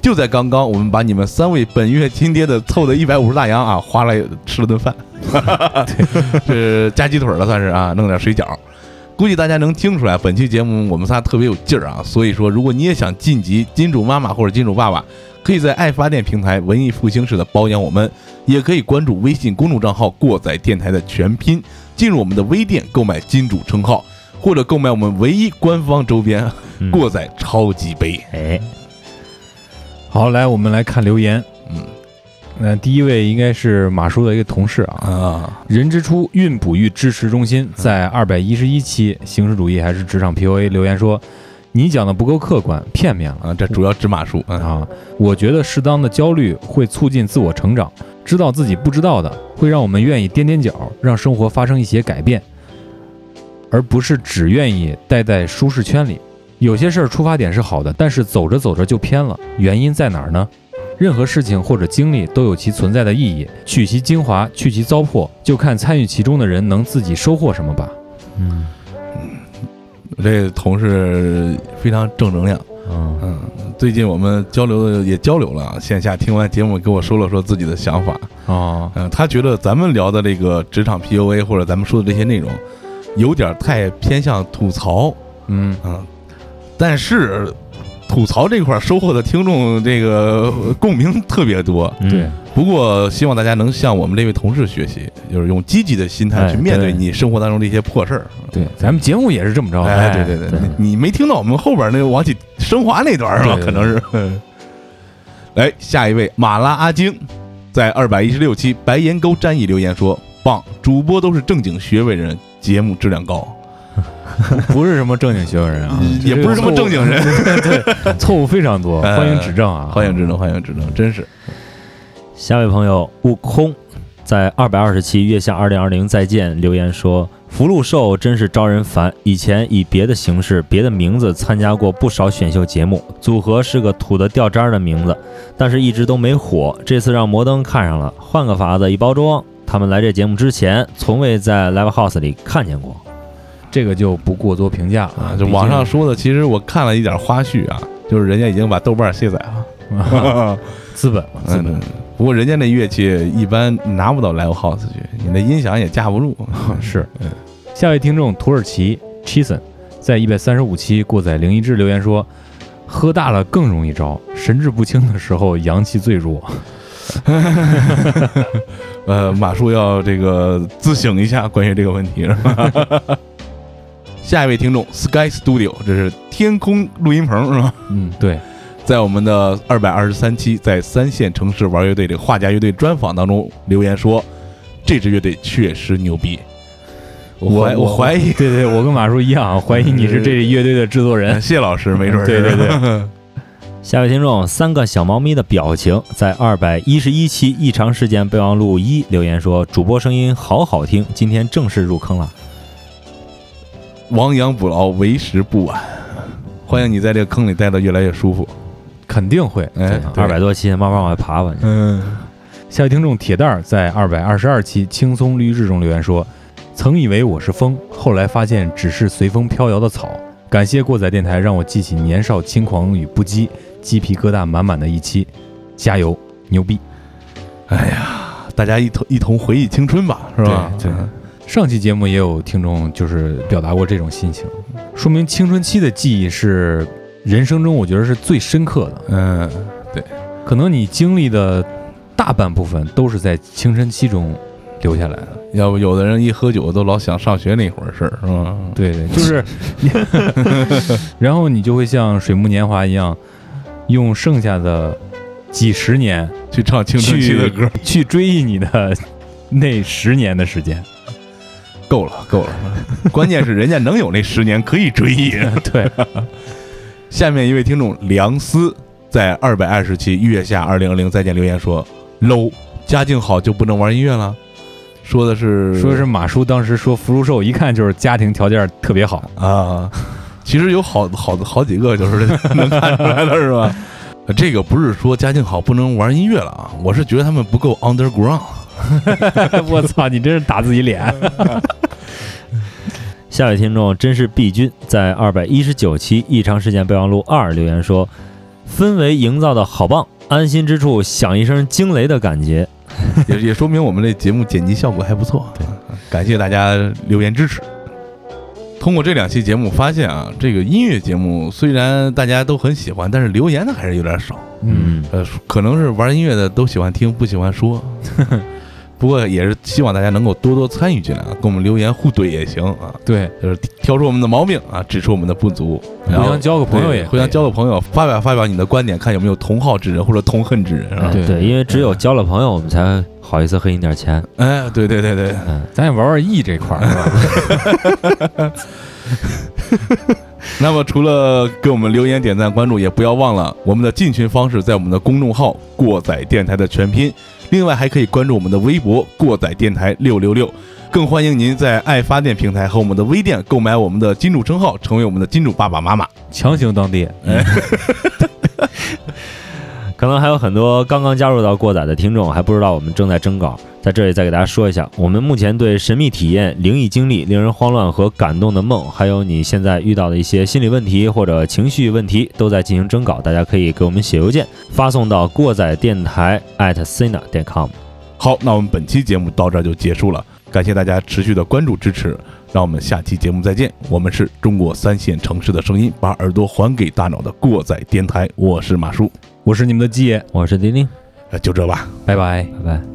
Speaker 4: 就在刚刚，我们把你们三位本月亲爹的凑的一百五十大洋啊，花了吃了顿饭，是加鸡腿了算是啊，弄点水饺。估计大家能听出来，本期节目我们仨特别有劲儿啊，所以说如果你也想晋级金主妈妈或者金主爸爸，可以在爱发电平台文艺复兴式的包养我们，也可以关注微信公众账号“过载电台”的全拼，进入我们的微店购买金主称号，或者购买我们唯一官方周边
Speaker 3: 嗯。
Speaker 4: 过载超级杯。
Speaker 3: 哎，
Speaker 5: 好，来我们来看留言。
Speaker 4: 嗯。
Speaker 5: 那第一位应该是马叔的一个同事啊，
Speaker 4: 啊，
Speaker 5: 人之初孕哺育支持中心在二百一十一期形式主义还是职场 PUA 留言说，你讲的不够客观，片面了
Speaker 4: 啊，这主要指马术啊。
Speaker 5: 啊。我觉得适当的焦虑会促进自我成长，知道自己不知道的，会让我们愿意踮踮脚，让生活发生一些改变，而不是只愿意待在舒适圈里。有些事儿出发点是好的，但是走着走着就偏了，原因在哪儿呢？任何事情或者经历都有其存在的意义，取其精华，去其糟粕，就看参与其中的人能自己收获什么吧。
Speaker 3: 嗯
Speaker 4: 这同事非常正能量。
Speaker 3: 嗯
Speaker 4: 嗯，最近我们交流的也交流了啊，线下听完节目跟我说了说自己的想法。
Speaker 5: 啊，
Speaker 4: 嗯，他觉得咱们聊的这个职场 PUA 或者咱们说的这些内容，有点太偏向吐槽，
Speaker 5: 嗯，
Speaker 4: 嗯，但是吐槽这块儿收获的听众这个共鸣特别多。
Speaker 3: 嗯
Speaker 5: 对，
Speaker 4: 不过希望大家能向我们这位同事学习，就是用积极的心态
Speaker 3: 哎
Speaker 4: 去面对
Speaker 3: 对
Speaker 4: 你生活当中这些破事儿。
Speaker 5: 对，咱们节目也是这么着的。
Speaker 4: 哎，对对对，
Speaker 3: 对
Speaker 4: 你你没听到我们后边那个王启升华那段是吧？
Speaker 5: 对对
Speaker 4: 可能是。来，下一位马拉阿晶，在二百一十六期白岩沟战役留言说：“棒，主播都是正经学位人，节目质量高。
Speaker 5: 不是什么正经学问人啊，
Speaker 4: 嗯也不是什么正经人，
Speaker 5: 对，错误非常多，
Speaker 4: 哎
Speaker 5: 欢迎指正啊，
Speaker 4: 欢迎指正，欢迎指正，真是。
Speaker 3: 下位朋友悟空在二百二十期月下二零二零再见留言说：“福禄寿真是招人烦，以前以别的形式、别的名字参加过不少选秀节目，组合是个土的掉渣儿的名字，但是一直都没火。这次让摩登看上了，换个法子一包装。他们来这节目之前，从未在 Live House 里看见过。
Speaker 5: 这个就不过多评价
Speaker 4: 啊，就网上说的，其实我看了一点花絮啊，就是人家已经把豆瓣卸载了。
Speaker 5: 资本嘛，资本
Speaker 4: 嗯，不过人家那乐器一般拿不到 live house 去，你那音响也架不住。
Speaker 5: 是。下位听众土耳其 Chison 在一百三十五期过载零一志留言说：“喝大了更容易着，神志不清的时候阳气最弱。
Speaker 4: 呃，马叔要这个自省一下关于这个问题，是吧？下一位听众 Sky Studio，这是天空录音棚是吧？”
Speaker 5: 嗯，对，
Speaker 4: 在我们的二百二十三期在三线城市玩乐队这个画家乐队专访当中留言说，这支乐队确实牛逼。我怀我怀疑，
Speaker 5: 对对，我跟马叔一样，怀疑你是这乐队的制作人。
Speaker 4: 谢老师没准儿
Speaker 5: 对对
Speaker 4: 对，
Speaker 3: 下位听众三个小猫咪的表情，在二百一十一期异常事件备忘录一留言说：“主播声音好好听，今天正式入坑了。
Speaker 4: 亡羊补牢，为时不晚。欢迎你在这个坑里待的越来越舒服。
Speaker 5: 肯定会。
Speaker 4: 哎，
Speaker 3: 二百多期，慢慢往外爬吧。
Speaker 4: 嗯，
Speaker 5: 下位听众铁蛋儿在二百二十二期轻松绿日中留言说：“曾以为我是风，后来发现只是随风飘摇的草。感谢过载电台，让我记起年少轻狂与不羁，鸡皮疙瘩满满的一期。加油，牛逼！
Speaker 4: 哎呀，大家一同一同回忆青春吧，是吧？
Speaker 5: 对对上期节目也有听众就是表达过这种心情，说明青春期的记忆是人生中我觉得是最深刻的。
Speaker 4: 嗯，对
Speaker 5: 可能你经历的大半部分都是在青春期中留下来的。
Speaker 4: 要不有的人一喝酒都老想上学那会儿事儿，是吧？
Speaker 5: 对对，就是，然后你就会像水木年华一样，用剩下的几十年
Speaker 4: 去唱青春期的歌，
Speaker 5: 去追忆你的那十年的时间。
Speaker 4: 够了，够了。关键是人家能有那十年可以追忆。
Speaker 5: 对，
Speaker 4: 下面一位听众梁思在二百二十期月下二零二零再见留言说：“low，家境好就不能玩音乐了。”说的是
Speaker 5: 说是马叔当时说福禄寿一看就是家庭条件特别好，
Speaker 4: 啊，其实有好好好几个就是能看出来的是吧？这个不是说家境好不能玩音乐了啊，我是觉得他们不够 underground。
Speaker 5: 我操，你真是打自己脸。
Speaker 3: 下位听众真是毕君在二百一十九期异常事件备忘录二留言说：“氛围营造的好棒，安心之处响一声惊雷的感觉。
Speaker 4: 也也说明我们这节目剪辑效果还不错。对，感谢大家留言支持。通过这两期节目发现啊，这个音乐节目虽然大家都很喜欢，但是留言的还是有点少。
Speaker 5: 嗯，
Speaker 4: 呃，可能是玩音乐的都喜欢听，不喜欢说。不过也是希望大家能够多多参与进来啊，跟我们留言互怼也行啊，
Speaker 5: 对，
Speaker 4: 就是挑出我们的毛病啊，指出我们的不足，然后
Speaker 5: 互相交个朋友也
Speaker 4: 互相交个朋友，发表发表你的观点，看有没有同好之人或者同恨之人，啊？
Speaker 5: 对
Speaker 3: 对，因为只有交了朋友，我们才好意思黑你点钱。
Speaker 4: 哎，对对对对，
Speaker 3: 嗯，
Speaker 5: 咱也玩玩 E 这块儿是吧？
Speaker 4: 那么除了给我们留言、点赞、关注，也不要忘了我们的进群方式，在我们的公众号“过载电台”的全拼。另外还可以关注我们的微博“过载电台六六六”，更欢迎您在爱发电平台和我们的微店购买我们的金主称号，成为我们的金主爸爸妈妈。
Speaker 5: 强行当爹，
Speaker 3: 可能还有很多刚刚加入到过载的听众还不知道我们正在征稿，在这里再给大家说一下，我们目前对神秘体验、灵异经历、令人慌乱和感动的梦，还有你现在遇到的一些心理问题或者情绪问题，都在进行征稿，大家可以给我们写邮件，发送到过载电台 at sina 点 com。
Speaker 4: 好，那我们本期节目到这就结束了，感谢大家持续的关注支持。让我们下期节目再见。我们是中国三线城市的声音，把耳朵还给大脑的过载电台。我是马叔，
Speaker 5: 我是你们的鸡爷，
Speaker 3: 我是丁丁，
Speaker 4: 呃，就这吧。
Speaker 5: 拜拜。
Speaker 3: 拜拜。